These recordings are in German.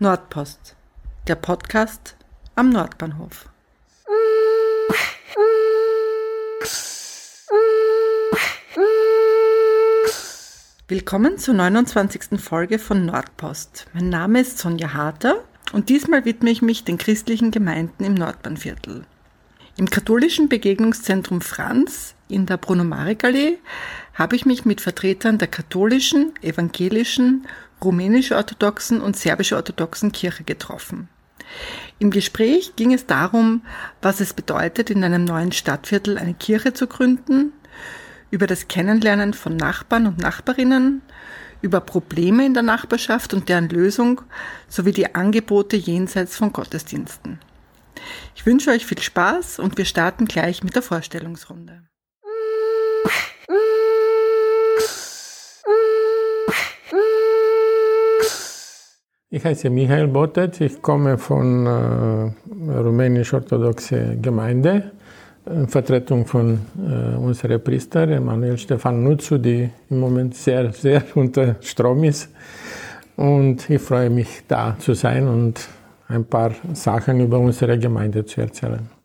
Nordpost, der Podcast am Nordbahnhof. Willkommen zur 29. Folge von Nordpost. Mein Name ist Sonja Harter und diesmal widme ich mich den christlichen Gemeinden im Nordbahnviertel. Im katholischen Begegnungszentrum Franz in der Bruno-Marek-Allee habe ich mich mit Vertretern der katholischen, evangelischen rumänisch-orthodoxen und serbisch-orthodoxen Kirche getroffen. Im Gespräch ging es darum, was es bedeutet, in einem neuen Stadtviertel eine Kirche zu gründen, über das Kennenlernen von Nachbarn und Nachbarinnen, über Probleme in der Nachbarschaft und deren Lösung sowie die Angebote jenseits von Gottesdiensten. Ich wünsche euch viel Spaß und wir starten gleich mit der Vorstellungsrunde. Ich heiße Michael Botet, ich komme von äh, rumänisch-orthodoxe Gemeinde, in Vertretung von äh, unserem Priester Emanuel Stefan Nutzu, die im Moment sehr, sehr unter Strom ist. Und ich freue mich, da zu sein und ein paar Sachen über unsere Gemeinde zu erzählen.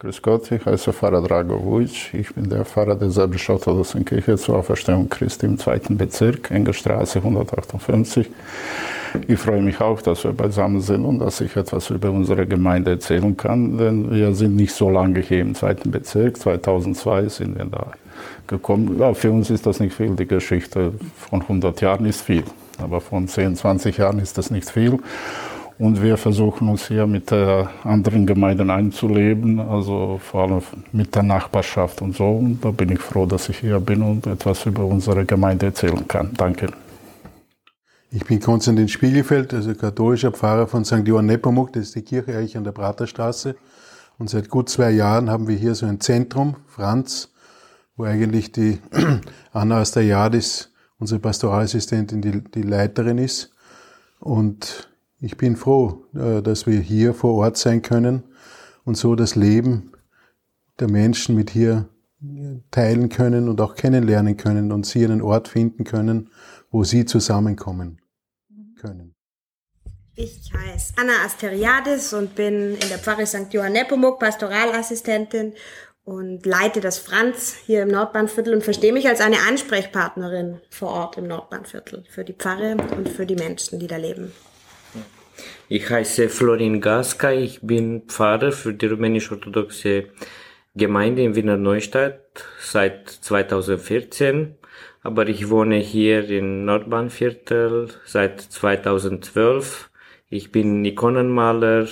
Grüß Gott, ich heiße Pfarrer Drago Vujic. Ich bin der Pfarrer der Serbisch-Orthodoxen Kirche zur Auferstehung Christi im zweiten Bezirk, Engerstraße 158. Ich freue mich auch, dass wir beisammen sind und dass ich etwas über unsere Gemeinde erzählen kann, denn wir sind nicht so lange hier im zweiten Bezirk. 2002 sind wir da gekommen. Ja, für uns ist das nicht viel. Die Geschichte von 100 Jahren ist viel, aber von 10, 20 Jahren ist das nicht viel. Und wir versuchen uns hier mit der anderen Gemeinden einzuleben, also vor allem mit der Nachbarschaft und so. Und da bin ich froh, dass ich hier bin und etwas über unsere Gemeinde erzählen kann. Danke. Ich bin Konstantin Spiegelfeld, also katholischer Pfarrer von St. Johann Nepomuk, das ist die Kirche eigentlich an der Praterstraße. Und seit gut zwei Jahren haben wir hier so ein Zentrum, Franz, wo eigentlich die Anna Astayadis, unsere Pastoralassistentin, die, die Leiterin ist. Und ich bin froh, äh, dass wir hier vor Ort sein können und so das Leben der Menschen mit hier teilen können und auch kennenlernen können und sie einen Ort finden können, wo sie zusammenkommen können. Ich heiße Anna Asteriadis und bin in der Pfarre St. Johann Nepomuk Pastoralassistentin und leite das Franz hier im Nordbahnviertel und verstehe mich als eine Ansprechpartnerin vor Ort im Nordbahnviertel für die Pfarre und für die Menschen, die da leben. Ich heiße Florin Gaska, ich bin Pfarrer für die rumänisch-orthodoxe Gemeinde in Wiener Neustadt seit 2014, aber ich wohne hier in Nordbahnviertel seit 2012. Ich bin Ikonenmaler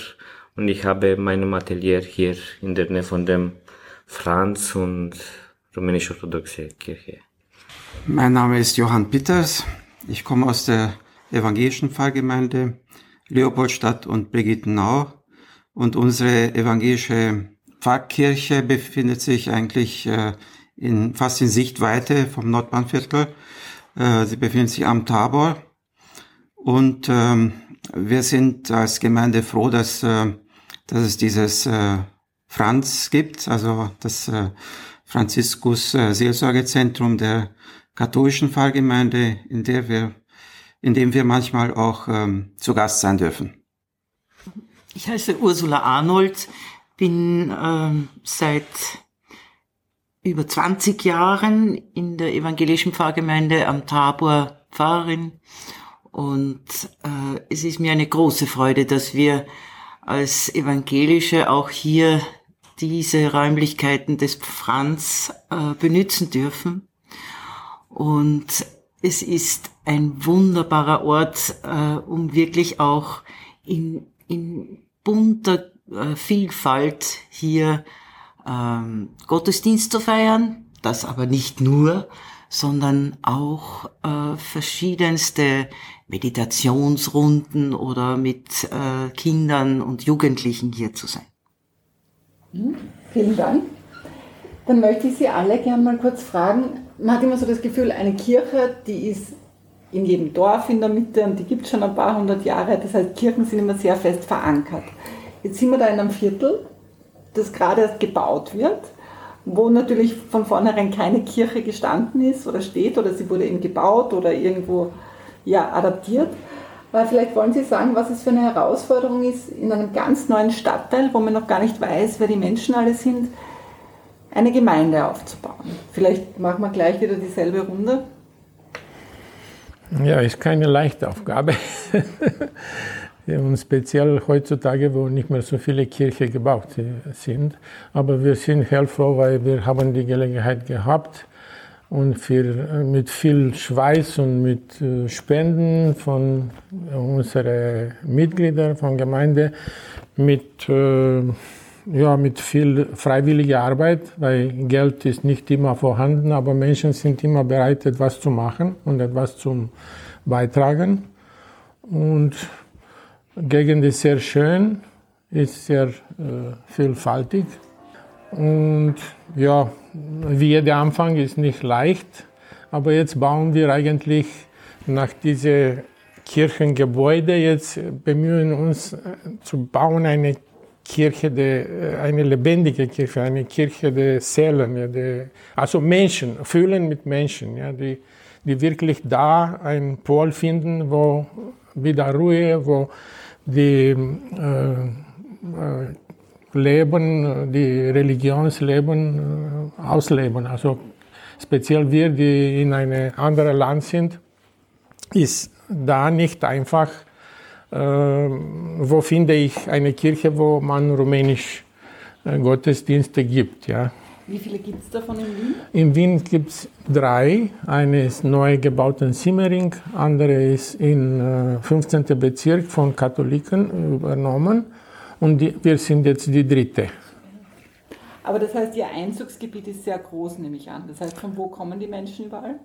und ich habe mein Atelier hier in der Nähe von dem Franz und rumänisch-orthodoxe Kirche. Mein Name ist Johann Pitters. Ich komme aus der evangelischen Pfarrgemeinde Leopoldstadt und Brigittenau und unsere evangelische Pfarrkirche befindet sich eigentlich äh, in, fast in Sichtweite vom Nordbahnviertel. Äh, sie befindet sich am Tabor. Und ähm, wir sind als Gemeinde froh, dass, äh, dass es dieses äh, Franz gibt, also das äh, Franziskus äh, Seelsorgezentrum der katholischen Pfarrgemeinde, in der wir, in dem wir manchmal auch ähm, zu Gast sein dürfen. Ich heiße Ursula Arnold, bin ähm, seit über 20 Jahren in der evangelischen Pfarrgemeinde am Tabor Pfarrerin und äh, es ist mir eine große Freude, dass wir als Evangelische auch hier diese Räumlichkeiten des Franz äh, benutzen dürfen. Und es ist ein wunderbarer Ort, äh, um wirklich auch in, in bunter äh, Vielfalt hier ähm, Gottesdienst zu feiern. Das aber nicht nur, sondern auch äh, verschiedenste Meditationsrunden oder mit äh, Kindern und Jugendlichen hier zu sein. Mhm, vielen Dank. Dann möchte ich Sie alle gerne mal kurz fragen. Man hat immer so das Gefühl, eine Kirche, die ist in jedem Dorf in der Mitte und die gibt es schon ein paar hundert Jahre. Das heißt, Kirchen sind immer sehr fest verankert. Jetzt sind wir da in einem Viertel, das gerade erst gebaut wird, wo natürlich von vornherein keine Kirche gestanden ist oder steht oder sie wurde eben gebaut oder irgendwo ja, adaptiert. Vielleicht wollen Sie sagen, was es für eine Herausforderung ist, in einem ganz neuen Stadtteil, wo man noch gar nicht weiß, wer die Menschen alle sind, eine Gemeinde aufzubauen. Vielleicht machen wir gleich wieder dieselbe Runde. Ja, ist keine leichte Aufgabe. Und speziell heutzutage, wo nicht mehr so viele Kirchen gebaut sind. Aber wir sind hellfroh, weil wir haben die Gelegenheit gehabt und für, mit viel Schweiß und mit äh, Spenden von unseren Mitgliedern von Gemeinde, mit, äh, ja, mit viel freiwilliger Arbeit, weil Geld ist nicht immer vorhanden, aber Menschen sind immer bereit, etwas zu machen und etwas zu beitragen. Und Gegend ist sehr schön, ist sehr äh, vielfältig. Und ja, wie jeder Anfang ist nicht leicht, aber jetzt bauen wir eigentlich nach diese Kirchengebäude, jetzt bemühen uns äh, zu bauen eine Kirche, der, äh, eine lebendige Kirche, eine Kirche der Seelen, der, also Menschen, fühlen mit Menschen, ja, die, die wirklich da einen Pol finden, wo wieder Ruhe, wo die äh, äh, Leben, die Religionsleben äh, ausleben. Also speziell wir, die in einem anderen Land sind, ist da nicht einfach, wo finde ich eine Kirche, wo man rumänisch äh, Gottesdienste gibt. Ja. Wie viele gibt es davon in Wien? In Wien gibt es drei. Eine ist neu gebaut in Simmering, andere ist im 15. Äh, Bezirk von Katholiken übernommen und die, wir sind jetzt die dritte. Aber das heißt, Ihr Einzugsgebiet ist sehr groß, nehme ich an. Das heißt, von wo kommen die Menschen überall?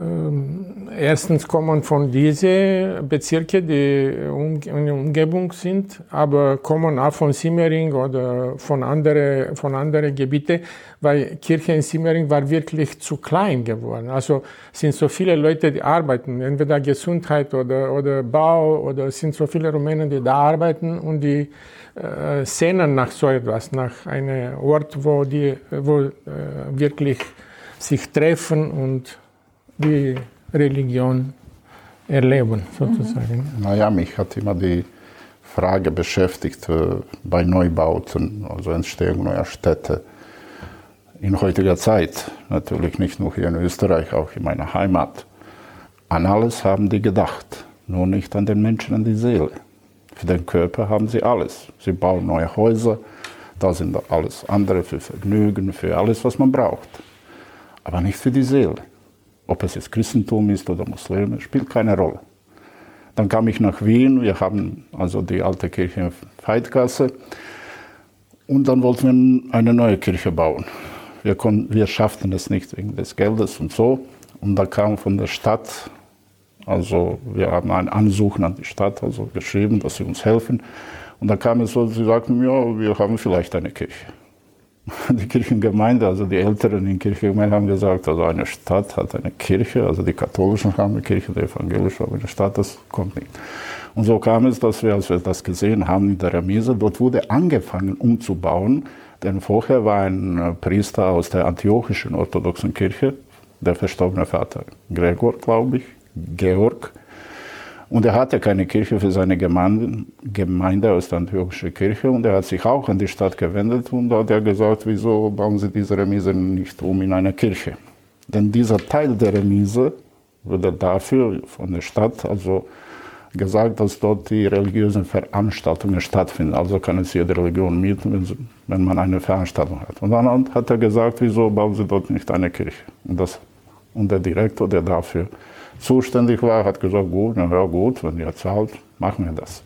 Ähm, erstens kommen von diesen Bezirken, die in der Umgebung sind, aber kommen auch von Simmering oder von anderen von andere Gebieten, weil Kirche in Simmering war wirklich zu klein geworden. Also sind so viele Leute, die arbeiten, entweder Gesundheit oder, oder Bau oder sind so viele Rumänen, die da arbeiten und die äh, sehnen nach so etwas, nach einem Ort, wo die wo, äh, wirklich sich treffen und die Religion erleben, sozusagen. Mhm. Naja, mich hat immer die Frage beschäftigt äh, bei Neubauten, also Entstehung neuer Städte. In heutiger Zeit, natürlich nicht nur hier in Österreich, auch in meiner Heimat. An alles haben die gedacht, nur nicht an den Menschen, an die Seele. Für den Körper haben sie alles. Sie bauen neue Häuser, da sind alles andere für Vergnügen, für alles, was man braucht. Aber nicht für die Seele. Ob es jetzt Christentum ist oder Muslime, spielt keine Rolle. Dann kam ich nach Wien, wir haben also die alte Kirche in Veitgasse und dann wollten wir eine neue Kirche bauen. Wir, konnten, wir schafften es nicht wegen des Geldes und so. Und da kam von der Stadt, also wir haben ein Ansuchen an die Stadt also geschrieben, dass sie uns helfen. Und da kam es so, sie sagten, ja, wir haben vielleicht eine Kirche. die Kirchengemeinde, also die Älteren in Kirchengemeinde haben gesagt, also eine Stadt hat eine Kirche, also die katholischen haben eine Kirche, die evangelische aber eine Stadt, das kommt nicht. Und so kam es, dass wir, als wir das gesehen haben in der Remise, dort wurde angefangen umzubauen, denn vorher war ein äh, Priester aus der antiochischen orthodoxen Kirche, der verstorbene Vater Gregor, glaube ich, Georg, und er hatte keine Kirche für seine Gemeinde, Gemeinde aus der antiochischen Kirche und er hat sich auch an die Stadt gewendet und hat er gesagt, wieso bauen Sie diese Remise nicht um in eine Kirche? Denn dieser Teil der Remise wurde dafür von der Stadt also gesagt, dass dort die religiösen Veranstaltungen stattfinden. Also kann es jede Religion mieten, wenn, sie, wenn man eine Veranstaltung hat. Und dann hat er gesagt, wieso bauen Sie dort nicht eine Kirche? Und, das, und der Direktor, der dafür zuständig war, hat gesagt, gut, na ja gut, wenn ihr zahlt, machen wir das.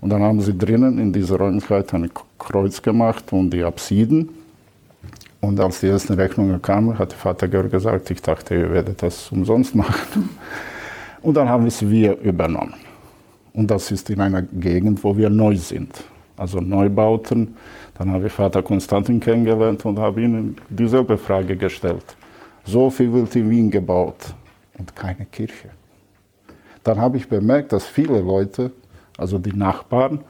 Und dann haben sie drinnen in dieser Räumlichkeit ein Kreuz gemacht und die Apsiden. Und als die ersten Rechnungen kamen, hat der Vater Georg gesagt, ich dachte, ihr werdet das umsonst machen. Und dann haben es wir übernommen. Und das ist in einer Gegend, wo wir neu sind. Also Neubauten. Dann habe ich Vater Konstantin kennengelernt und habe ihnen dieselbe Frage gestellt. So viel wird in Wien gebaut und keine Kirche. Dann habe ich bemerkt, dass viele Leute, also die Nachbarn,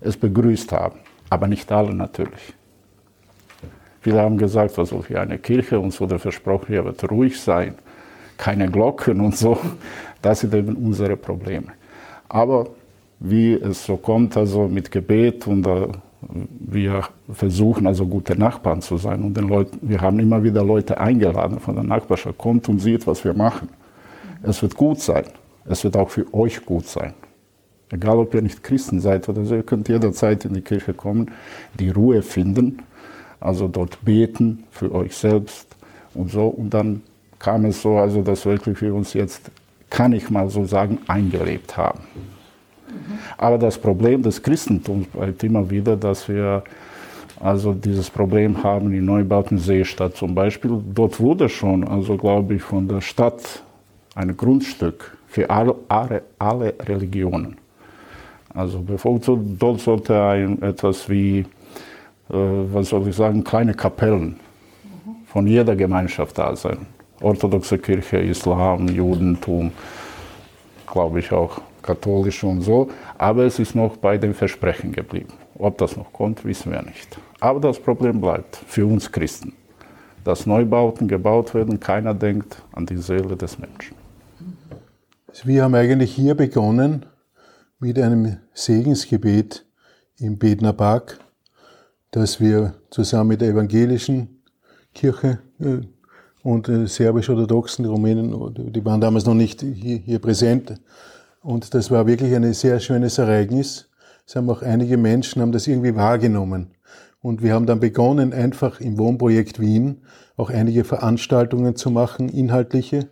es begrüßt haben, aber nicht alle natürlich. Viele haben gesagt, also hier eine Kirche uns wurde versprochen, hier wird ruhig sein, keine Glocken und so. Das sind eben unsere Probleme. Aber wie es so kommt, also mit Gebet und äh, wir versuchen also gute Nachbarn zu sein und den Leuten, wir haben immer wieder Leute eingeladen von der Nachbarschaft, kommt und sieht, was wir machen. Es wird gut sein. Es wird auch für euch gut sein. Egal, ob ihr nicht Christen seid oder so, ihr könnt jederzeit in die Kirche kommen, die Ruhe finden, also dort beten für euch selbst und so. Und dann kam es so, also dass wirklich wir uns jetzt, kann ich mal so sagen, eingelebt haben. Aber das Problem des Christentums bleibt immer wieder, dass wir also dieses Problem haben in Neubauten Seestadt zum Beispiel. Dort wurde schon, also glaube ich, von der Stadt ein Grundstück für alle, alle, alle Religionen. Also dort sollte ein, etwas wie, äh, was soll ich sagen, kleine Kapellen von jeder Gemeinschaft da sein. Orthodoxe Kirche, Islam, Judentum, glaube ich auch katholisch und so. Aber es ist noch bei dem Versprechen geblieben. Ob das noch kommt, wissen wir nicht. Aber das Problem bleibt für uns Christen, dass Neubauten gebaut werden, keiner denkt an die Seele des Menschen. Also wir haben eigentlich hier begonnen mit einem Segensgebet im Bedner Park, das wir zusammen mit der evangelischen Kirche äh, und serbisch-orthodoxen Rumänen, die waren damals noch nicht hier, hier präsent, und das war wirklich ein sehr schönes Ereignis. Es haben auch einige Menschen haben das irgendwie wahrgenommen. Und wir haben dann begonnen, einfach im Wohnprojekt Wien auch einige Veranstaltungen zu machen, inhaltliche.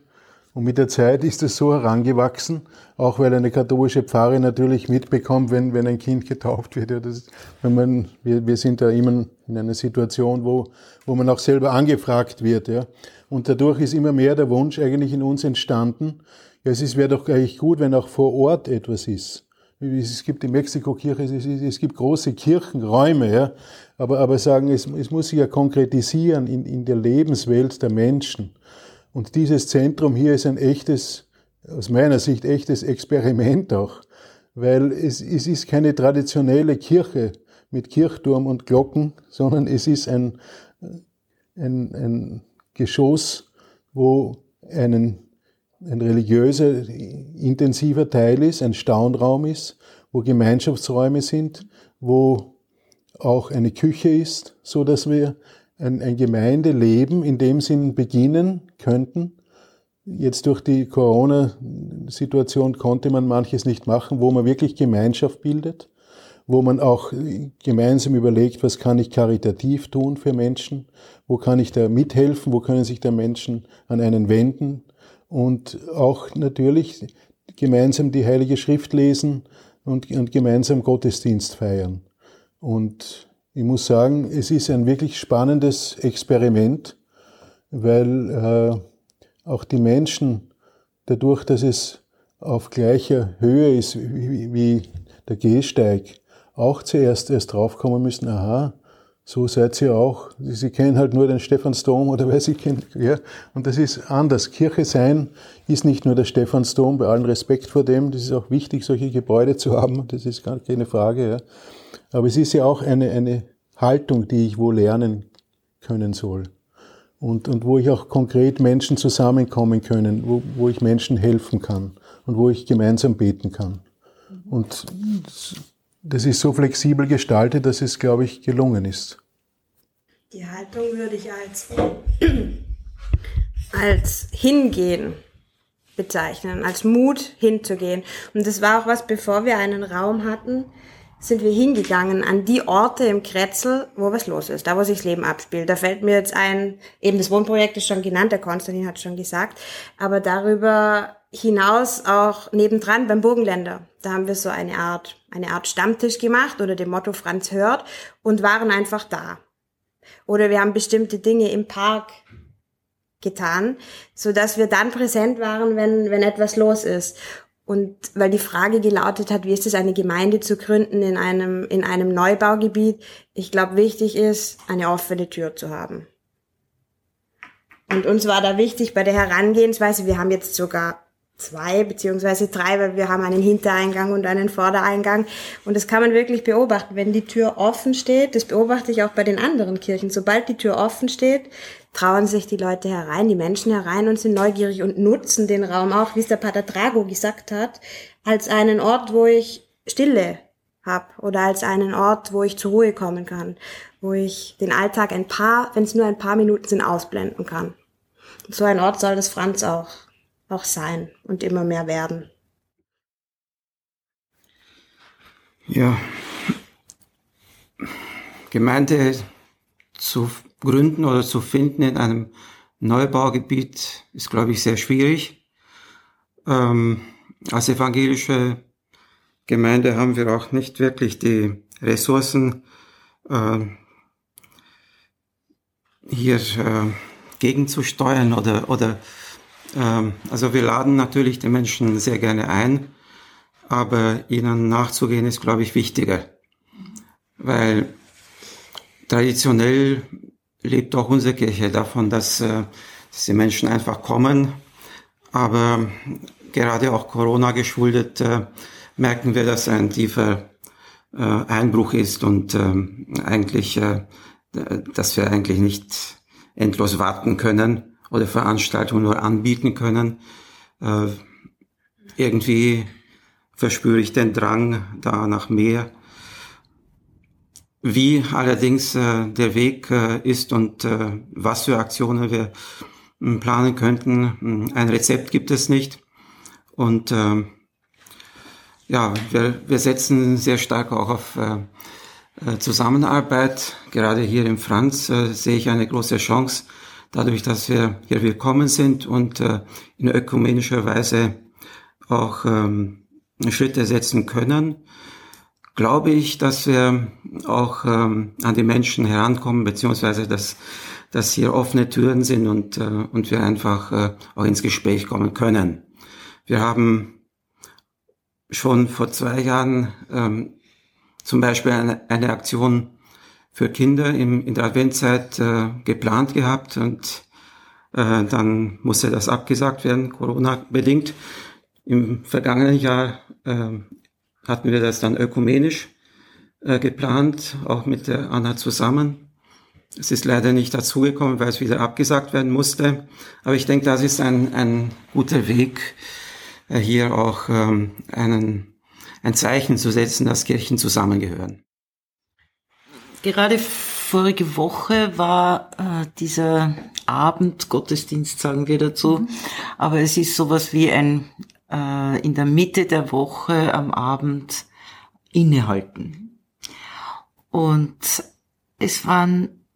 Und mit der Zeit ist es so herangewachsen, auch weil eine katholische Pfarre natürlich mitbekommt, wenn, wenn ein Kind getauft wird. Ja, das, wenn man, wir, wir sind da immer in einer Situation, wo, wo man auch selber angefragt wird. Ja. Und dadurch ist immer mehr der Wunsch eigentlich in uns entstanden, ja, es wäre doch eigentlich gut, wenn auch vor Ort etwas ist. Es gibt die Mexiko-Kirche, es, es, gibt große Kirchenräume, ja, aber, aber sagen, es, es muss sich ja konkretisieren in, in der Lebenswelt der Menschen. Und dieses Zentrum hier ist ein echtes, aus meiner Sicht echtes Experiment auch, weil es, es ist keine traditionelle Kirche mit Kirchturm und Glocken, sondern es ist ein, ein, ein Geschoss, wo einen ein religiöser, intensiver Teil ist, ein Staunraum ist, wo Gemeinschaftsräume sind, wo auch eine Küche ist, so dass wir ein, ein Gemeindeleben in dem Sinn beginnen könnten. Jetzt durch die Corona-Situation konnte man manches nicht machen, wo man wirklich Gemeinschaft bildet, wo man auch gemeinsam überlegt, was kann ich karitativ tun für Menschen, wo kann ich da mithelfen, wo können sich da Menschen an einen wenden, und auch natürlich gemeinsam die Heilige Schrift lesen und, und gemeinsam Gottesdienst feiern. Und ich muss sagen, es ist ein wirklich spannendes Experiment, weil äh, auch die Menschen, dadurch, dass es auf gleicher Höhe ist wie, wie der Gehsteig, auch zuerst erst draufkommen müssen, aha, so seid ihr auch. Sie kennen halt nur den Stephansdom oder weiß ich, ja. Und das ist anders. Kirche sein ist nicht nur der Stephansdom, bei allem Respekt vor dem. Das ist auch wichtig, solche Gebäude zu haben. Das ist gar keine Frage, ja. Aber es ist ja auch eine, eine Haltung, die ich wohl lernen können soll. Und, und wo ich auch konkret Menschen zusammenkommen können, wo, wo ich Menschen helfen kann und wo ich gemeinsam beten kann. Und das ist so flexibel gestaltet, dass es, glaube ich, gelungen ist. Die Haltung würde ich als, als Hingehen bezeichnen, als Mut hinzugehen. Und das war auch was, bevor wir einen Raum hatten, sind wir hingegangen an die Orte im Kretzel, wo was los ist, da wo sich das Leben abspielt. Da fällt mir jetzt ein, eben das Wohnprojekt ist schon genannt, der Konstantin hat schon gesagt, aber darüber hinaus auch nebendran beim Burgenländer. Da haben wir so eine Art, eine Art Stammtisch gemacht oder dem Motto Franz hört und waren einfach da. Oder wir haben bestimmte Dinge im Park getan, so dass wir dann präsent waren, wenn, wenn etwas los ist. Und weil die Frage gelautet hat, wie ist es, eine Gemeinde zu gründen in einem, in einem Neubaugebiet? Ich glaube, wichtig ist, eine offene Tür zu haben. Und uns war da wichtig bei der Herangehensweise, wir haben jetzt sogar zwei beziehungsweise drei, weil wir haben einen Hintereingang und einen Vordereingang. Und das kann man wirklich beobachten. Wenn die Tür offen steht, das beobachte ich auch bei den anderen Kirchen, sobald die Tür offen steht, trauen sich die Leute herein, die Menschen herein und sind neugierig und nutzen den Raum auch, wie es der Pater Drago gesagt hat, als einen Ort, wo ich Stille habe oder als einen Ort, wo ich zur Ruhe kommen kann, wo ich den Alltag ein paar, wenn es nur ein paar Minuten sind, ausblenden kann. Und so ein Ort soll das Franz auch auch sein und immer mehr werden. Ja, Gemeinde zu gründen oder zu finden in einem Neubaugebiet ist, glaube ich, sehr schwierig. Ähm, als evangelische Gemeinde haben wir auch nicht wirklich die Ressourcen, äh, hier äh, gegenzusteuern oder, oder ähm, also wir laden natürlich die Menschen sehr gerne ein, aber ihnen nachzugehen ist, glaube ich, wichtiger. Weil traditionell lebt auch unsere Kirche davon, dass, äh, dass die Menschen einfach kommen. Aber gerade auch Corona geschuldet äh, merken wir, dass ein tiefer äh, Einbruch ist und eigentlich, dass wir eigentlich nicht endlos warten können oder Veranstaltungen nur anbieten können. Äh, irgendwie verspüre ich den Drang da nach mehr. Wie allerdings äh, der Weg äh, ist und äh, was für Aktionen wir äh, planen könnten, hm, ein Rezept gibt es nicht. Und äh, ja, wir, wir setzen sehr stark auch auf äh, Zusammenarbeit. Gerade hier im Franz sehe ich eine große Chance, dadurch, dass wir hier willkommen sind und äh, in ökumenischer Weise auch ähm, Schritte setzen können, glaube ich, dass wir auch ähm, an die Menschen herankommen, beziehungsweise dass, dass hier offene Türen sind und, äh, und wir einfach äh, auch ins Gespräch kommen können. Wir haben schon vor zwei Jahren ähm, zum Beispiel eine, eine Aktion für Kinder im, in der Adventzeit äh, geplant gehabt und äh, dann musste das abgesagt werden, Corona-bedingt. Im vergangenen Jahr äh, hatten wir das dann ökumenisch äh, geplant, auch mit der Anna zusammen. Es ist leider nicht dazugekommen, weil es wieder abgesagt werden musste. Aber ich denke, das ist ein, ein guter Weg, äh, hier auch ähm, einen, ein Zeichen zu setzen, dass Kirchen zusammengehören. Gerade vorige Woche war äh, dieser Abend Gottesdienst, sagen wir dazu. Mhm. Aber es ist sowas wie ein äh, in der Mitte der Woche am Abend innehalten. Und es waren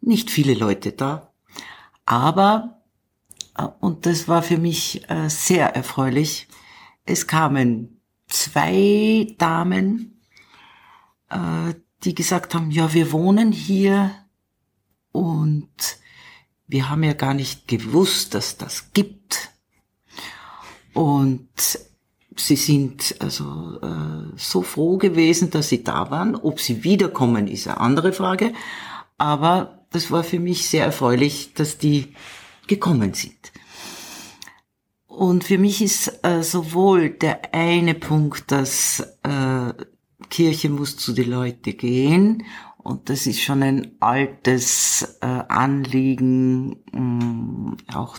nicht viele Leute da, aber, äh, und das war für mich äh, sehr erfreulich, es kamen zwei Damen, äh, die gesagt haben, ja, wir wohnen hier und wir haben ja gar nicht gewusst, dass das gibt. Und sie sind also äh, so froh gewesen, dass sie da waren. Ob sie wiederkommen, ist eine andere Frage. Aber das war für mich sehr erfreulich, dass die gekommen sind. Und für mich ist äh, sowohl der eine Punkt, dass äh, Kirche muss zu den Leuten gehen. Und das ist schon ein altes äh, Anliegen. Ähm, auch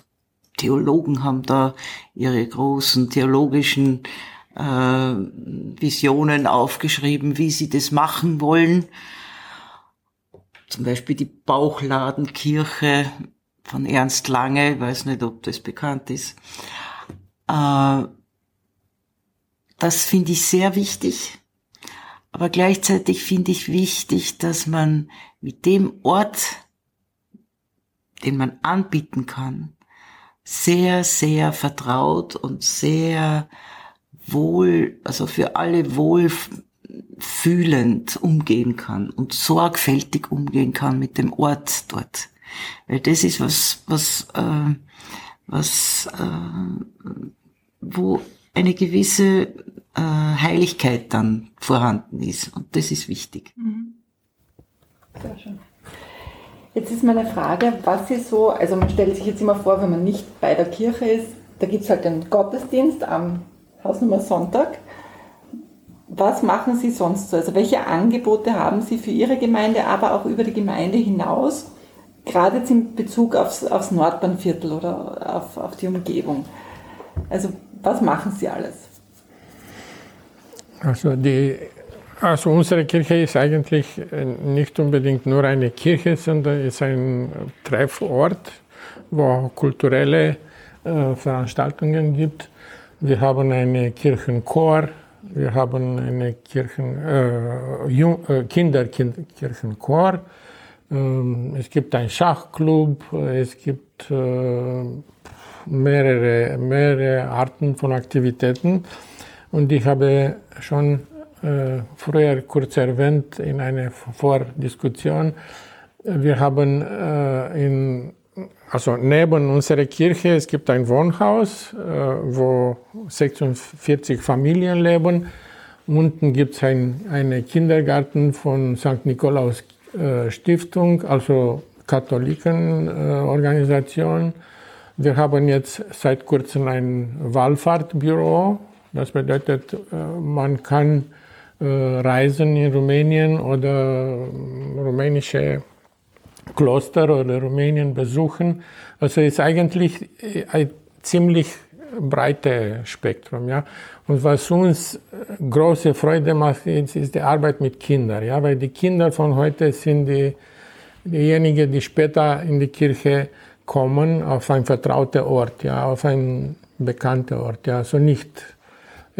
Theologen haben da ihre großen theologischen äh, Visionen aufgeschrieben, wie sie das machen wollen. Zum Beispiel die Bauchladenkirche von Ernst Lange, ich weiß nicht, ob das bekannt ist. Äh, das finde ich sehr wichtig. Aber gleichzeitig finde ich wichtig, dass man mit dem Ort, den man anbieten kann, sehr, sehr vertraut und sehr wohl, also für alle wohlfühlend umgehen kann und sorgfältig umgehen kann mit dem Ort dort. Weil das ist was, was, äh, was, äh, wo eine gewisse äh, Heiligkeit dann vorhanden ist. Und das ist wichtig. Mhm. Sehr schön. Jetzt ist meine Frage, was ist so, also man stellt sich jetzt immer vor, wenn man nicht bei der Kirche ist, da gibt es halt den Gottesdienst am Hausnummer Sonntag. Was machen Sie sonst so? Also welche Angebote haben Sie für Ihre Gemeinde, aber auch über die Gemeinde hinaus, gerade jetzt in Bezug aufs, aufs Nordbahnviertel oder auf, auf die Umgebung? Also was machen Sie alles? Also, die, also unsere Kirche ist eigentlich äh, nicht unbedingt nur eine Kirche, sondern ist ein Treffort, wo kulturelle äh, Veranstaltungen gibt. Wir haben einen Kirchenchor, wir haben einen Kirchen, äh, äh, Kinderkirchenchor, ähm, es gibt einen Schachclub, es gibt äh, mehrere, mehrere Arten von Aktivitäten. Und ich habe schon äh, früher kurz erwähnt in einer Vordiskussion, wir haben äh, in also neben unserer Kirche, es gibt ein Wohnhaus, äh, wo 46 Familien leben. Unten gibt es ein, einen Kindergarten von St. Nikolaus äh, Stiftung, also Katholikenorganisation. Äh, Wir haben jetzt seit kurzem ein Wallfahrtbüro. Das bedeutet, man kann reisen in Rumänien oder rumänische Kloster oder Rumänien besuchen. Also ist eigentlich ein ziemlich breites Spektrum, ja. Und was uns große Freude macht, ist die Arbeit mit Kindern, ja, weil die Kinder von heute sind die, diejenigen, die später in die Kirche kommen, auf ein vertrauter Ort, ja, auf ein bekannter Ort, ja, also nicht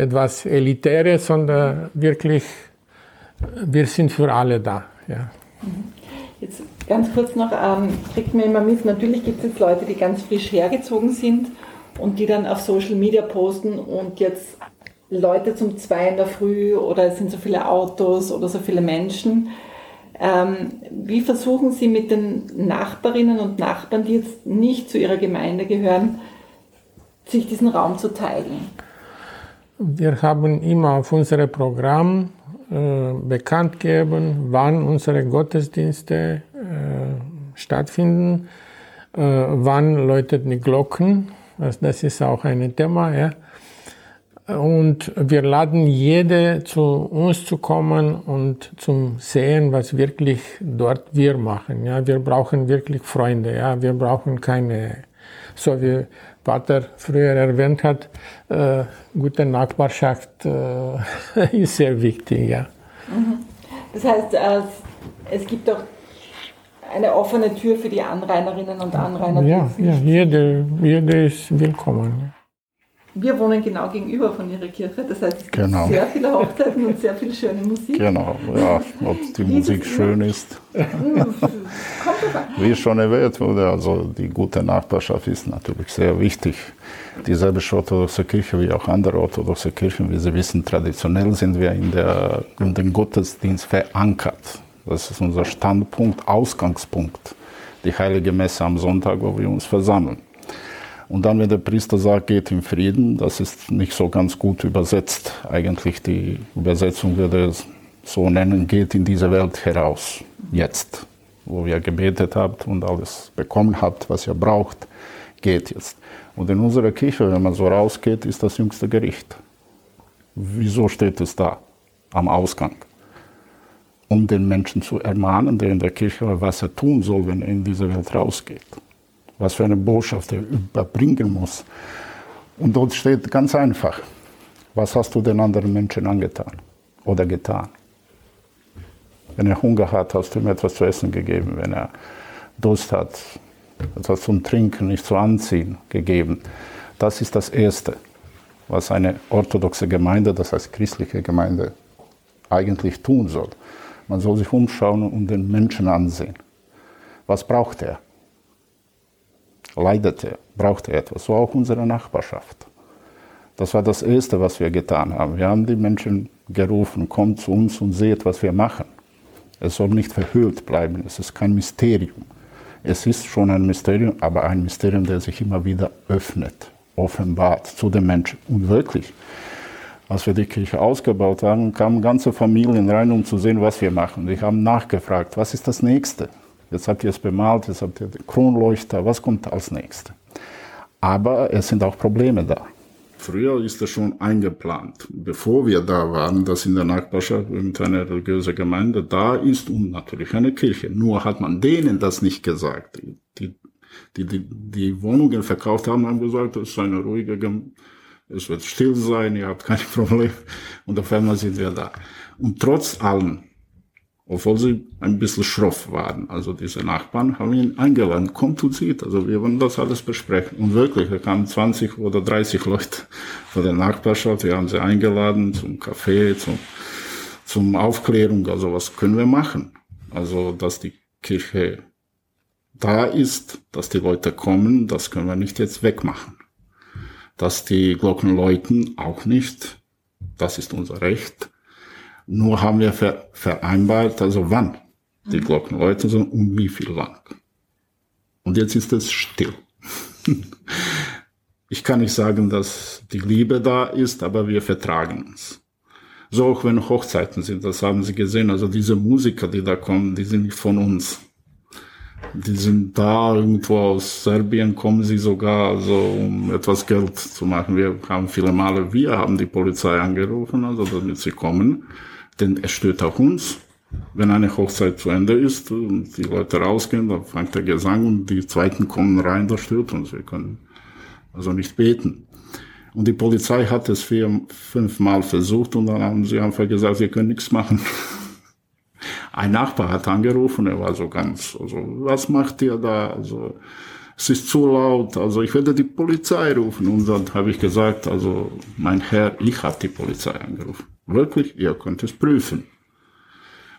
etwas Elitäres, sondern wirklich, wir sind für alle da, ja. Jetzt Ganz kurz noch, ähm, kriegt man immer mit, natürlich gibt es jetzt Leute, die ganz frisch hergezogen sind und die dann auf Social Media posten und jetzt Leute zum zwei in der Früh oder es sind so viele Autos oder so viele Menschen. Ähm, wie versuchen Sie mit den Nachbarinnen und Nachbarn, die jetzt nicht zu Ihrer Gemeinde gehören, sich diesen Raum zu teilen? Wir haben immer auf unserem Programm äh, bekannt geben, wann unsere Gottesdienste äh, stattfinden, äh, wann läutet die Glocken. Also das ist auch ein Thema. Ja. Und wir laden jede zu uns zu kommen und zum sehen, was wirklich dort wir machen. Ja, wir brauchen wirklich Freunde. Ja, wir brauchen keine, so wie Pater früher erwähnt hat, äh, gute Nachbarschaft äh, ist sehr wichtig. Ja. Mhm. Das heißt, äh, es gibt auch eine offene Tür für die Anrainerinnen und Anrainer. Ja, ja jede, jede ist willkommen. Wir wohnen genau gegenüber von Ihrer Kirche, das heißt, es gibt genau. sehr viele Hochzeiten und sehr viel schöne Musik. Genau, ja, ob die Musik schön ist. Wie schon erwähnt wurde, also die gute Nachbarschaft ist natürlich sehr wichtig. Dieselbe orthodoxe Kirche wie auch andere orthodoxe Kirchen, wie Sie wissen, traditionell sind wir in, der, in den Gottesdienst verankert. Das ist unser Standpunkt, Ausgangspunkt. Die heilige Messe am Sonntag, wo wir uns versammeln. Und dann, wenn der Priester sagt, geht in Frieden, das ist nicht so ganz gut übersetzt. Eigentlich die Übersetzung würde es so nennen, geht in diese Welt heraus, jetzt, wo ihr gebetet habt und alles bekommen habt, was ihr braucht, geht jetzt. Und in unserer Kirche, wenn man so rausgeht, ist das jüngste Gericht. Wieso steht es da am Ausgang? Um den Menschen zu ermahnen, der in der Kirche war, was er tun soll, wenn er in diese Welt rausgeht was für eine Botschaft er überbringen muss. Und dort steht ganz einfach, was hast du den anderen Menschen angetan oder getan? Wenn er Hunger hat, hast du ihm etwas zu essen gegeben. Wenn er Durst hat, etwas zum Trinken, nicht zu anziehen gegeben. Das ist das Erste, was eine orthodoxe Gemeinde, das heißt christliche Gemeinde, eigentlich tun soll. Man soll sich umschauen und den Menschen ansehen. Was braucht er? Leidete, brauchte etwas. So auch unsere Nachbarschaft. Das war das Erste, was wir getan haben. Wir haben die Menschen gerufen, kommt zu uns und seht, was wir machen. Es soll nicht verhüllt bleiben, es ist kein Mysterium. Es ist schon ein Mysterium, aber ein Mysterium, der sich immer wieder öffnet, offenbart zu den Menschen. Und wirklich, als wir die Kirche ausgebaut haben, kamen ganze Familien rein, um zu sehen, was wir machen. Die haben nachgefragt, was ist das Nächste? Jetzt habt ihr es bemalt, jetzt habt ihr den Kronleuchter, was kommt als nächstes? Aber es sind auch Probleme da. Früher ist das schon eingeplant. Bevor wir da waren, dass in der Nachbarschaft mit einer religiösen Gemeinde da ist und natürlich eine Kirche. Nur hat man denen das nicht gesagt. Die, die, die, die Wohnungen verkauft haben, haben gesagt, das ist eine ruhige Gemeinde. Es wird still sein, ihr habt keine Probleme. Und auf einmal sind wir da. Und trotz allem obwohl sie ein bisschen schroff waren. Also diese Nachbarn haben ihn eingeladen, kommt und sieht. Also wir wollen das alles besprechen. Und wirklich, da kamen 20 oder 30 Leute von der Nachbarschaft, wir haben sie eingeladen zum Kaffee, zum, zum Aufklärung. Also was können wir machen? Also, dass die Kirche da ist, dass die Leute kommen, das können wir nicht jetzt wegmachen. Dass die Glocken läuten, auch nicht. Das ist unser Recht. Nur haben wir ver vereinbart, also wann die mhm. Glocken läuten sollen und wie viel lang. Und jetzt ist es still. ich kann nicht sagen, dass die Liebe da ist, aber wir vertragen uns. So auch wenn Hochzeiten sind, das haben Sie gesehen. Also diese Musiker, die da kommen, die sind nicht von uns. Die sind da irgendwo aus Serbien, kommen sie sogar, also um etwas Geld zu machen. Wir haben viele Male, wir haben die Polizei angerufen, also damit sie kommen denn es stört auch uns. Wenn eine Hochzeit zu Ende ist und die Leute rausgehen, dann fängt der Gesang und die Zweiten kommen rein, das stört uns. Wir können also nicht beten. Und die Polizei hat es vier, fünfmal versucht und dann haben sie einfach gesagt, sie können nichts machen. Ein Nachbar hat angerufen, er war so ganz, also, was macht ihr da? Also, es ist zu laut, also ich werde die Polizei rufen. Und dann habe ich gesagt, also mein Herr, ich habe die Polizei angerufen. Wirklich, ihr könnt es prüfen.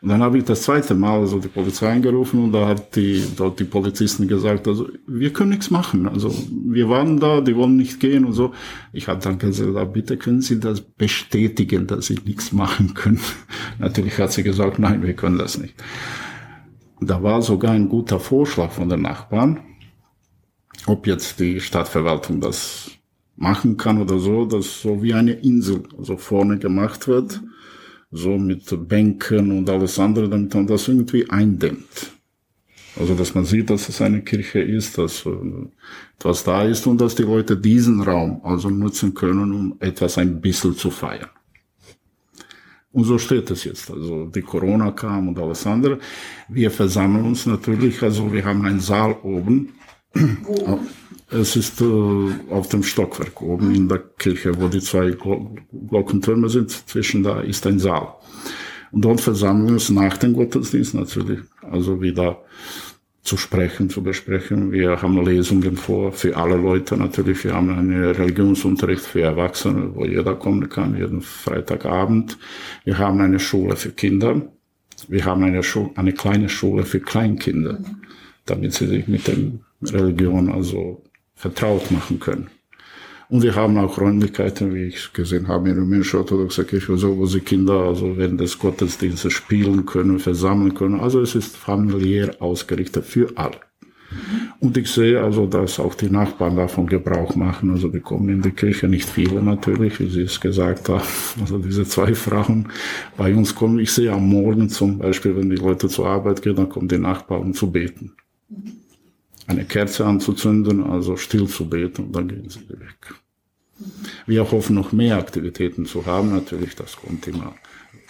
Und dann habe ich das zweite Mal also die Polizei angerufen und da hat die, dort die Polizisten gesagt, also wir können nichts machen. Also wir waren da, die wollen nicht gehen und so. Ich habe dann gesagt, bitte können Sie das bestätigen, dass Sie nichts machen können. Natürlich hat sie gesagt, nein, wir können das nicht. Da war sogar ein guter Vorschlag von den Nachbarn, ob jetzt die Stadtverwaltung das machen kann oder so, dass so wie eine Insel so vorne gemacht wird, so mit Bänken und alles andere, damit man das irgendwie eindämmt. Also, dass man sieht, dass es eine Kirche ist, dass äh, etwas da ist und dass die Leute diesen Raum also nutzen können, um etwas ein bisschen zu feiern. Und so steht es jetzt. Also, die Corona kam und alles andere. Wir versammeln uns natürlich, also wir haben einen Saal oben. Wo? Es ist äh, auf dem Stockwerk oben in der Kirche, wo die zwei Glockentürme sind. Zwischen da ist ein Saal. Und dort versammeln wir uns nach dem Gottesdienst natürlich, also wieder zu sprechen, zu besprechen. Wir haben Lesungen vor für alle Leute natürlich. Wir haben einen Religionsunterricht für Erwachsene, wo jeder kommen kann, jeden Freitagabend. Wir haben eine Schule für Kinder. Wir haben eine, Schule, eine kleine Schule für Kleinkinder, damit sie sich mit der Religion also vertraut machen können. Und wir haben auch Räumlichkeiten, wie ich gesehen habe, in der rumänisch-orthodoxer Kirche, so, wo sie Kinder also während des Gottesdienstes spielen können, versammeln können. Also es ist familiär ausgerichtet für alle. Und ich sehe also, dass auch die Nachbarn davon Gebrauch machen. Also die kommen in die Kirche, nicht viele natürlich, wie Sie es gesagt haben. Also diese zwei Frauen bei uns kommen. Ich sehe am Morgen zum Beispiel, wenn die Leute zur Arbeit gehen, dann kommen die Nachbarn, um zu beten eine Kerze anzuzünden, also still zu beten und dann gehen sie weg. Wir hoffen noch mehr Aktivitäten zu haben, natürlich, das kommt immer.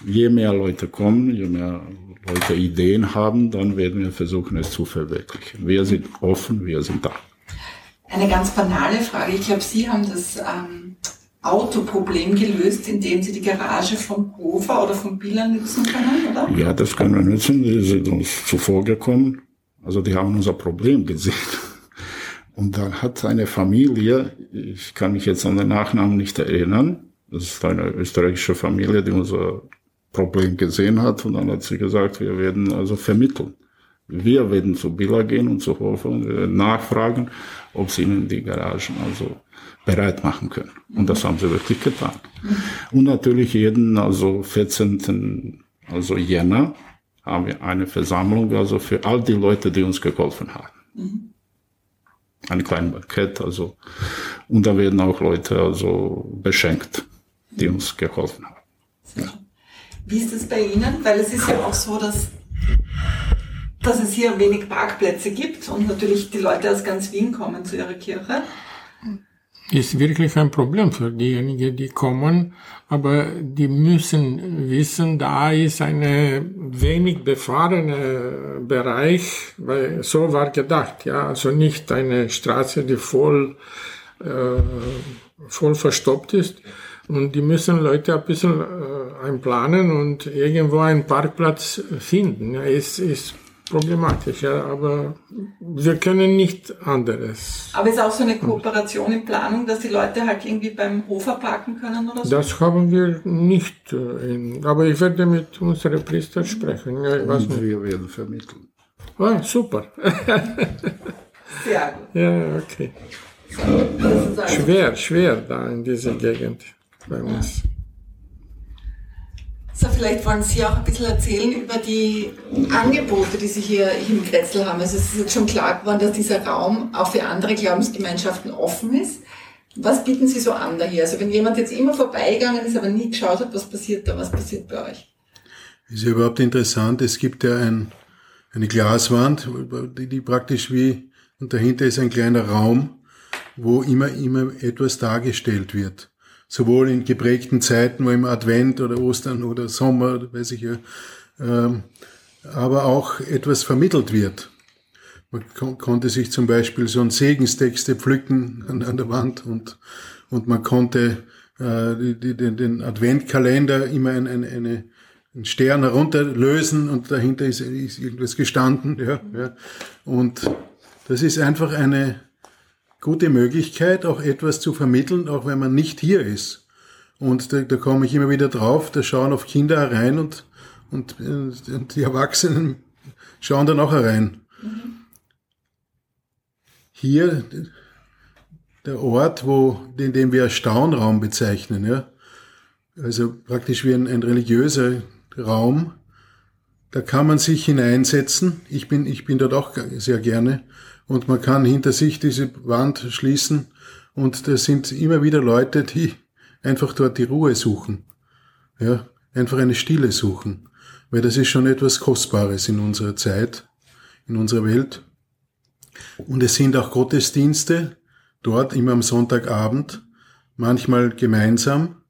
Je mehr Leute kommen, je mehr Leute Ideen haben, dann werden wir versuchen, es zu verwirklichen. Wir sind offen, wir sind da. Eine ganz banale Frage. Ich glaube, Sie haben das ähm, Autoproblem gelöst, indem Sie die Garage vom Hofer oder vom Bieler nutzen können, oder? Ja, das können wir nutzen. Die sind uns zuvor gekommen. Also die haben unser Problem gesehen. Und dann hat eine Familie, ich kann mich jetzt an den Nachnamen nicht erinnern, das ist eine österreichische Familie, die unser Problem gesehen hat. Und dann hat sie gesagt, wir werden also vermitteln. Wir werden zu Billa gehen und zu Hofer und nachfragen, ob sie ihnen die Garagen also bereit machen können. Und das haben sie wirklich getan. Und natürlich jeden, also 14. also Jänner, haben wir eine Versammlung, also für all die Leute, die uns geholfen haben. Mhm. Ein kleines Bankett, also, und da werden auch Leute also beschenkt, die uns geholfen haben. Ja. Wie ist es bei Ihnen? Weil es ist ja auch so, dass, dass es hier wenig Parkplätze gibt und natürlich die Leute aus ganz Wien kommen zu ihrer Kirche. Ist wirklich ein Problem für diejenigen, die kommen, aber die müssen wissen, da ist eine wenig befahrene Bereich, weil so war gedacht, ja, also nicht eine Straße, die voll, äh, voll verstopft ist. Und die müssen Leute ein bisschen äh, einplanen und irgendwo einen Parkplatz finden. Ja, ist, ist problematisch, ja, aber wir können nicht anderes. Aber ist auch so eine Kooperation in Planung, dass die Leute halt irgendwie beim Hofer parken können oder so? Das haben wir nicht, äh, aber ich werde mit unseren Priestern sprechen. Ja, ich weiß nicht. Wir werden vermitteln. Ah, super. Sehr gut. Ja, okay. Also Schwer, schwer da in dieser Gegend bei uns. So, vielleicht wollen Sie auch ein bisschen erzählen über die Angebote, die Sie hier im Kretzel haben. Also es ist jetzt schon klar geworden, dass dieser Raum auch für andere Glaubensgemeinschaften offen ist. Was bieten Sie so an da hier? Also wenn jemand jetzt immer vorbeigegangen ist, aber nie geschaut hat, was passiert da, was passiert bei euch? Ist ja überhaupt interessant. Es gibt ja ein, eine Glaswand, die, die praktisch wie, und dahinter ist ein kleiner Raum, wo immer, immer etwas dargestellt wird sowohl in geprägten Zeiten, wo im Advent oder Ostern oder Sommer, weiß ich ja, ähm, aber auch etwas vermittelt wird. Man kon konnte sich zum Beispiel so ein Segenstexte pflücken an, der Wand und, und man konnte äh, den Adventkalender immer ein, eine, einen Stern herunterlösen und dahinter ist, ist irgendwas gestanden. Ja, ja. Und das ist einfach eine, gute Möglichkeit, auch etwas zu vermitteln, auch wenn man nicht hier ist. Und da, da komme ich immer wieder drauf, da schauen auf Kinder herein und, und, und die Erwachsenen schauen dann auch herein. Mhm. Hier der Ort, wo, den, den wir als Staunraum bezeichnen, ja. Also praktisch wie ein, ein religiöser Raum. Da kann man sich hineinsetzen. Ich bin, ich bin dort auch sehr gerne und man kann hinter sich diese Wand schließen und da sind immer wieder Leute, die einfach dort die Ruhe suchen. Ja, einfach eine Stille suchen. Weil das ist schon etwas Kostbares in unserer Zeit, in unserer Welt. Und es sind auch Gottesdienste dort immer am Sonntagabend, manchmal gemeinsam,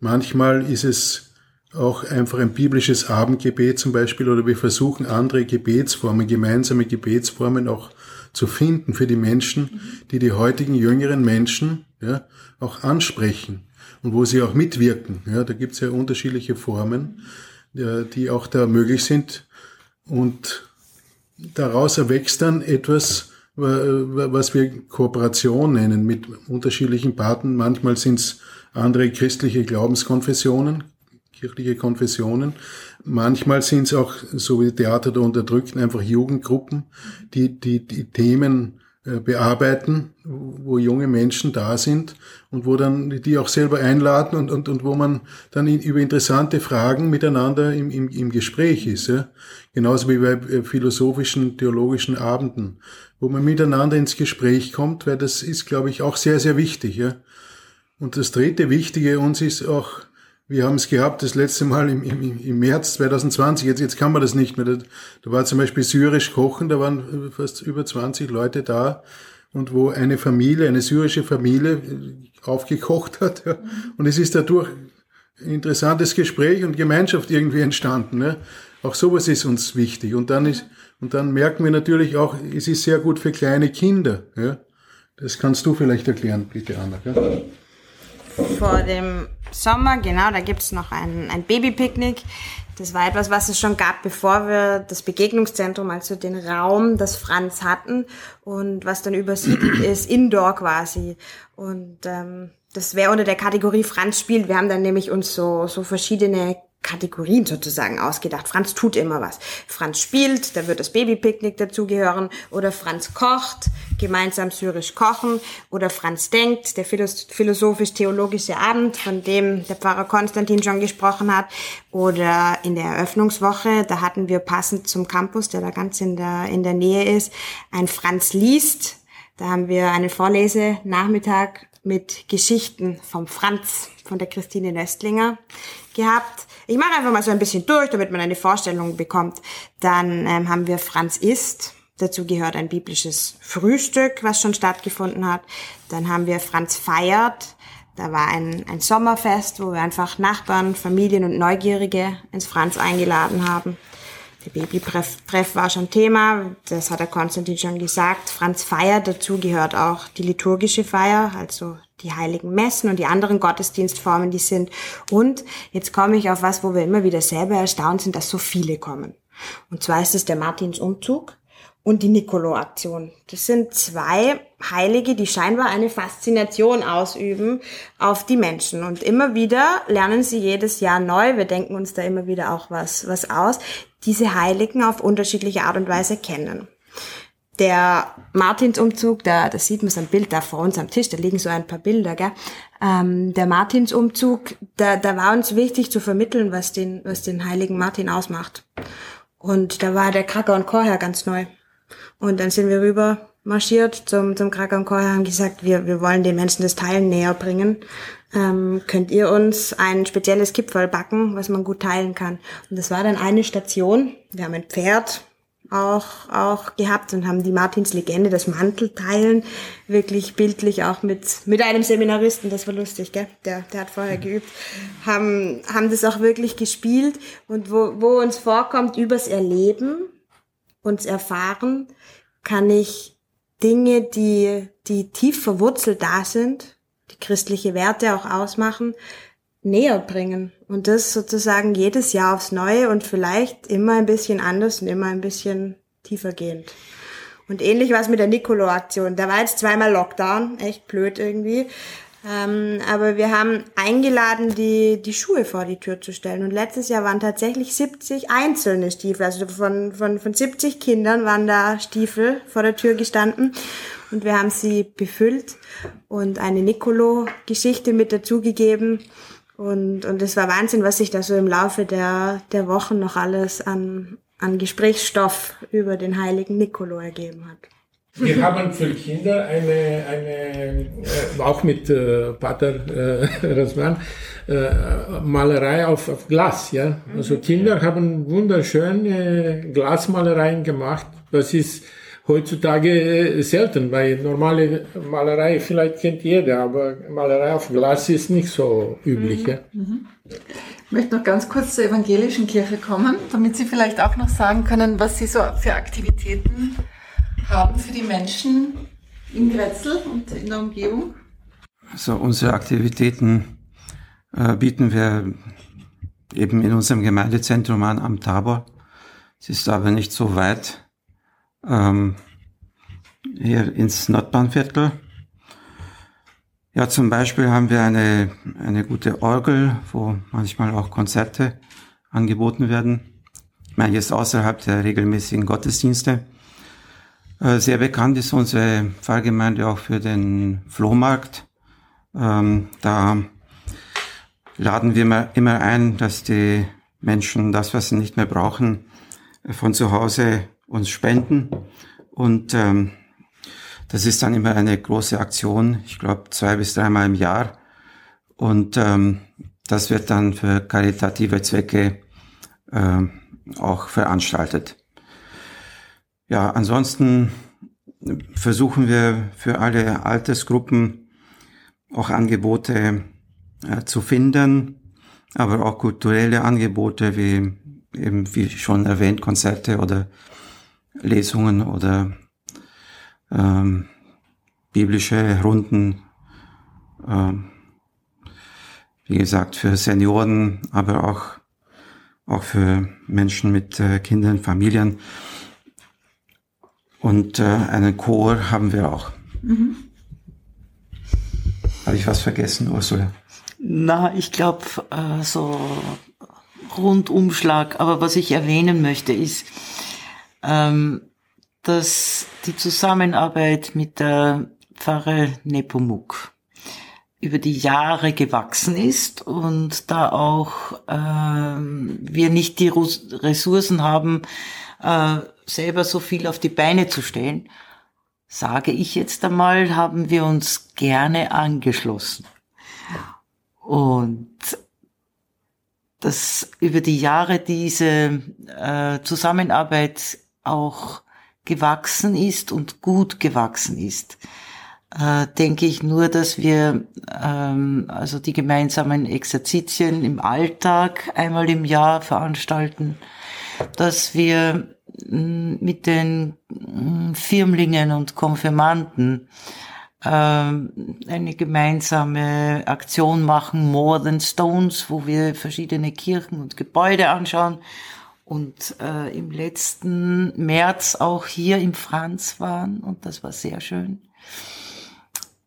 manchmal ist es auch einfach ein biblisches Abendgebet zum Beispiel oder wir versuchen andere Gebetsformen, gemeinsame Gebetsformen auch zu finden für die Menschen, die die heutigen jüngeren Menschen ja, auch ansprechen und wo sie auch mitwirken. Ja, da gibt es ja unterschiedliche Formen, ja, die auch da möglich sind. Und daraus erwächst dann etwas, was wir Kooperation nennen mit unterschiedlichen Paten. Manchmal sind es andere christliche Glaubenskonfessionen, kirchliche Konfessionen. Manchmal sind es auch, so wie Theater der Unterdrückten, einfach Jugendgruppen, die die, die Themen äh, bearbeiten, wo junge Menschen da sind und wo dann die auch selber einladen und, und, und wo man dann über interessante Fragen miteinander im, im, im Gespräch ist. Ja? Genauso wie bei äh, philosophischen, theologischen Abenden, wo man miteinander ins Gespräch kommt, weil das ist, glaube ich, auch sehr, sehr wichtig. Ja? Und das dritte Wichtige uns ist auch, wir haben es gehabt das letzte Mal im, im, im März 2020. Jetzt, jetzt kann man das nicht mehr. Da, da war zum Beispiel syrisch kochen, da waren fast über 20 Leute da und wo eine Familie, eine syrische Familie äh, aufgekocht hat. Ja. Und es ist dadurch ein interessantes Gespräch und Gemeinschaft irgendwie entstanden. Ja. Auch sowas ist uns wichtig. Und dann ist, und dann merken wir natürlich auch, es ist sehr gut für kleine Kinder. Ja. Das kannst du vielleicht erklären, bitte, Anna. Ja vor dem Sommer, genau, da gibt's noch ein, ein Babypicknick. Das war etwas, was es schon gab, bevor wir das Begegnungszentrum, also den Raum, das Franz hatten und was dann übersiedelt ist, Indoor quasi. Und ähm, das wäre unter der Kategorie Franz spielt. Wir haben dann nämlich uns so, so verschiedene Kategorien sozusagen ausgedacht. Franz tut immer was. Franz spielt, da wird das Babypicknick dazugehören. Oder Franz kocht, gemeinsam syrisch kochen. Oder Franz denkt, der philosophisch-theologische Abend, von dem der Pfarrer Konstantin schon gesprochen hat. Oder in der Eröffnungswoche, da hatten wir passend zum Campus, der da ganz in der, in der Nähe ist, ein Franz liest. Da haben wir einen Vorlesenachmittag mit Geschichten vom Franz, von der Christine Nöstlinger gehabt. Ich mache einfach mal so ein bisschen durch, damit man eine Vorstellung bekommt. Dann ähm, haben wir Franz Ist. Dazu gehört ein biblisches Frühstück, was schon stattgefunden hat. Dann haben wir Franz feiert. Da war ein, ein Sommerfest, wo wir einfach Nachbarn, Familien und Neugierige ins Franz eingeladen haben. Der Babytreff war schon Thema, das hat der Konstantin schon gesagt. Franz feiert, dazu gehört auch die liturgische Feier, also die heiligen Messen und die anderen Gottesdienstformen, die sind. Und jetzt komme ich auf was, wo wir immer wieder selber erstaunt sind, dass so viele kommen. Und zwar ist es der Martinsumzug und die Nicolo-Aktion. Das sind zwei Heilige, die scheinbar eine Faszination ausüben auf die Menschen. Und immer wieder lernen sie jedes Jahr neu. Wir denken uns da immer wieder auch was, was aus. Diese Heiligen auf unterschiedliche Art und Weise kennen. Der Martinsumzug, da, das sieht man so ein Bild da vor uns am Tisch, da liegen so ein paar Bilder, gell? Ähm, der Martinsumzug, da, da war uns wichtig zu vermitteln, was den, was den heiligen Martin ausmacht. Und da war der Kracker und Chorherr ganz neu. Und dann sind wir rüber marschiert zum, zum Kracker und Chorherr haben gesagt, wir, wir wollen den Menschen das Teilen näher bringen. Ähm, könnt ihr uns ein spezielles Kipferl backen, was man gut teilen kann? Und das war dann eine Station. Wir haben ein Pferd auch, auch gehabt und haben die Martins Legende, das Mantelteilen, wirklich bildlich auch mit, mit einem Seminaristen, das war lustig, gell? Der, der hat vorher geübt, haben, haben das auch wirklich gespielt und wo, wo uns vorkommt, übers Erleben, uns erfahren, kann ich Dinge, die, die tief verwurzelt da sind, christliche Werte auch ausmachen, näher bringen. Und das sozusagen jedes Jahr aufs Neue und vielleicht immer ein bisschen anders und immer ein bisschen tiefer gehend. Und ähnlich war es mit der Nicolo-Aktion. Da war jetzt zweimal Lockdown, echt blöd irgendwie. Ähm, aber wir haben eingeladen, die, die Schuhe vor die Tür zu stellen. Und letztes Jahr waren tatsächlich 70 einzelne Stiefel. Also von, von, von 70 Kindern waren da Stiefel vor der Tür gestanden. Und wir haben sie befüllt und eine Nicolo-Geschichte mit dazugegeben. Und, und es war Wahnsinn, was sich da so im Laufe der, der Wochen noch alles an, an Gesprächsstoff über den heiligen Nicolo ergeben hat. Wir haben für Kinder eine, eine äh, auch mit äh, Pater äh, Rasman, äh, Malerei auf, auf Glas. Ja? Also Kinder haben wunderschöne Glasmalereien gemacht. Das ist heutzutage äh, selten, weil normale Malerei vielleicht kennt jeder, aber Malerei auf Glas ist nicht so üblich. Mhm. Ja? Mhm. Ich möchte noch ganz kurz zur evangelischen Kirche kommen, damit Sie vielleicht auch noch sagen können, was Sie so für Aktivitäten haben für die Menschen in Grätzl und in der Umgebung. Also unsere Aktivitäten äh, bieten wir eben in unserem Gemeindezentrum an am Tabor. Es ist aber nicht so weit ähm, hier ins Nordbahnviertel. Ja, zum Beispiel haben wir eine, eine gute Orgel, wo manchmal auch Konzerte angeboten werden. Ich meine, jetzt außerhalb der regelmäßigen Gottesdienste. Äh, sehr bekannt ist unsere Pfarrgemeinde auch für den Flohmarkt. Ähm, da laden wir immer ein, dass die Menschen das, was sie nicht mehr brauchen, von zu Hause uns spenden. Und ähm, das ist dann immer eine große Aktion, ich glaube zwei bis dreimal im Jahr. Und ähm, das wird dann für karitative Zwecke äh, auch veranstaltet. Ja, ansonsten versuchen wir für alle Altersgruppen auch Angebote äh, zu finden, aber auch kulturelle Angebote wie eben wie schon erwähnt Konzerte oder Lesungen oder ähm, biblische Runden, ähm, wie gesagt, für Senioren, aber auch, auch für Menschen mit äh, Kindern, Familien. Und äh, einen Chor haben wir auch. Mhm. Habe ich was vergessen, Ursula? Na, ich glaube, äh, so Rundumschlag. Aber was ich erwähnen möchte, ist, ähm, dass die Zusammenarbeit mit der Pfarre Nepomuk über die Jahre gewachsen ist und da auch ähm, wir nicht die Ressourcen haben, äh, selber so viel auf die Beine zu stellen, sage ich jetzt einmal, haben wir uns gerne angeschlossen. Und dass über die Jahre diese äh, Zusammenarbeit auch gewachsen ist und gut gewachsen ist, äh, denke ich nur, dass wir ähm, also die gemeinsamen Exerzitien im Alltag einmal im Jahr veranstalten, dass wir mit den mm, Firmlingen und Konfirmanden ähm, eine gemeinsame Aktion machen, More Than Stones, wo wir verschiedene Kirchen und Gebäude anschauen und äh, im letzten März auch hier im Franz waren und das war sehr schön.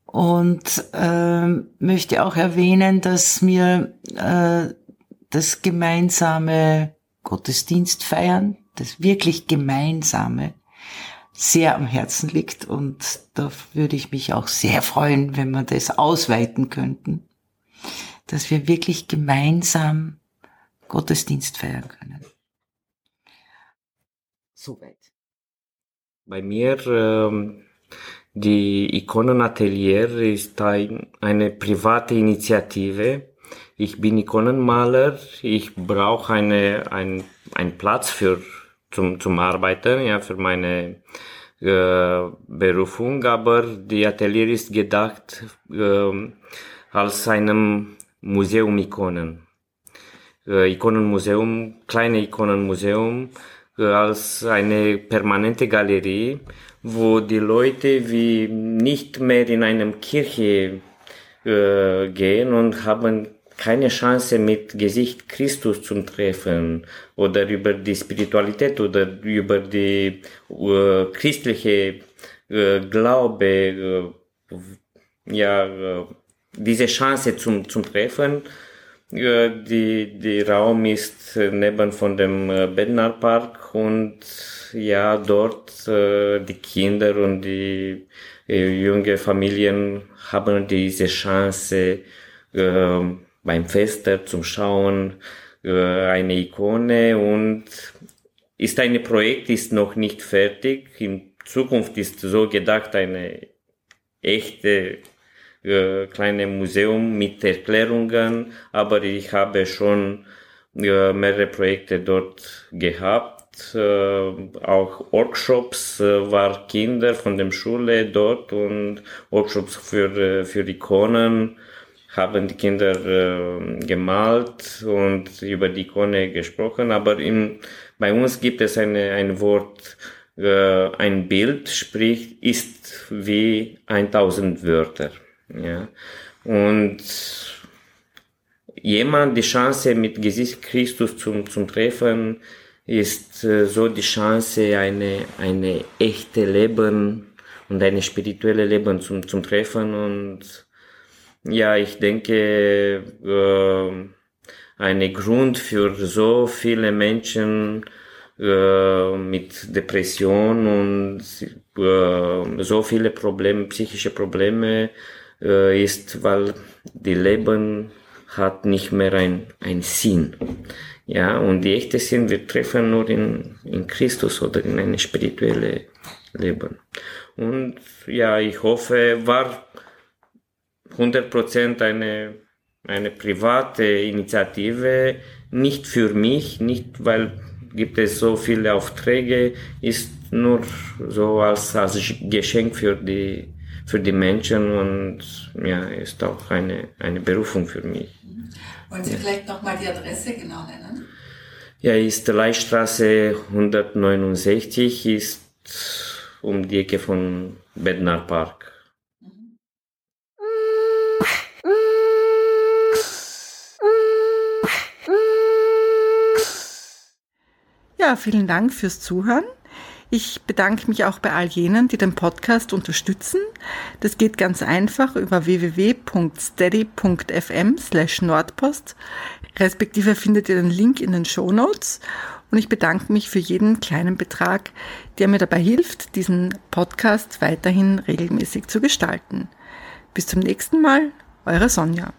Und äh, möchte auch erwähnen, dass mir äh, das gemeinsame Gottesdienstfeiern, das wirklich gemeinsame, sehr am Herzen liegt und da würde ich mich auch sehr freuen, wenn wir das ausweiten könnten, dass wir wirklich gemeinsam Gottesdienst feiern können. Soweit. Bei mir ähm, die Ikonenatelier ist ein, eine private Initiative. Ich bin Ikonenmaler. Ich brauche eine, ein, einen Platz für zum, zum Arbeiten, ja, für meine äh, Berufung, aber die Atelier ist gedacht äh, als einem Museum Ikonen. Äh, Ikonenmuseum, kleine Ikonenmuseum, äh, als eine permanente Galerie, wo die Leute wie nicht mehr in einem Kirche äh, gehen und haben keine Chance mit Gesicht Christus zu treffen oder über die Spiritualität oder über die äh, christliche äh, Glaube, äh, ja, äh, diese Chance zum, zum Treffen. Äh, die, die Raum ist neben von dem äh, Bednar Park und ja, dort äh, die Kinder und die äh, junge Familien haben diese Chance, äh, beim Fester zum Schauen äh, eine Ikone und ist ein Projekt, ist noch nicht fertig. In Zukunft ist so gedacht eine echte äh, kleine Museum mit Erklärungen, aber ich habe schon äh, mehrere Projekte dort gehabt. Äh, auch Workshops äh, war Kinder von der Schule dort und Workshops für, äh, für Ikonen haben die Kinder äh, gemalt und über die Ikone gesprochen, aber im, bei uns gibt es eine, ein Wort, äh, ein Bild, sprich, ist wie 1000 Wörter. Ja? Und jemand die Chance mit Gesicht Christus zum, zum Treffen ist äh, so die Chance, eine, eine echte Leben und eine spirituelle Leben zum, zum Treffen und ja, ich denke, äh, ein Grund für so viele Menschen äh, mit Depression und äh, so viele Probleme, psychische Probleme äh, ist, weil die Leben hat nicht mehr ein, ein Sinn. Ja, und die echte Sinn, wir treffen nur in, in Christus oder in eine spirituelle Leben. Und ja, ich hoffe, war 100% eine, eine private Initiative, nicht für mich, nicht weil gibt es so viele Aufträge, ist nur so als, als Geschenk für die, für die Menschen und ja, ist auch eine, eine Berufung für mich. Wollen Sie ja. vielleicht nochmal die Adresse genau nennen? Ja, ist Leitstraße 169, ist um die Ecke von Bednar Park. Ja, vielen Dank fürs Zuhören. Ich bedanke mich auch bei all jenen, die den Podcast unterstützen. Das geht ganz einfach über www.steady.fm slash Nordpost. Respektive findet ihr den Link in den Show Notes. Und ich bedanke mich für jeden kleinen Betrag, der mir dabei hilft, diesen Podcast weiterhin regelmäßig zu gestalten. Bis zum nächsten Mal, eure Sonja.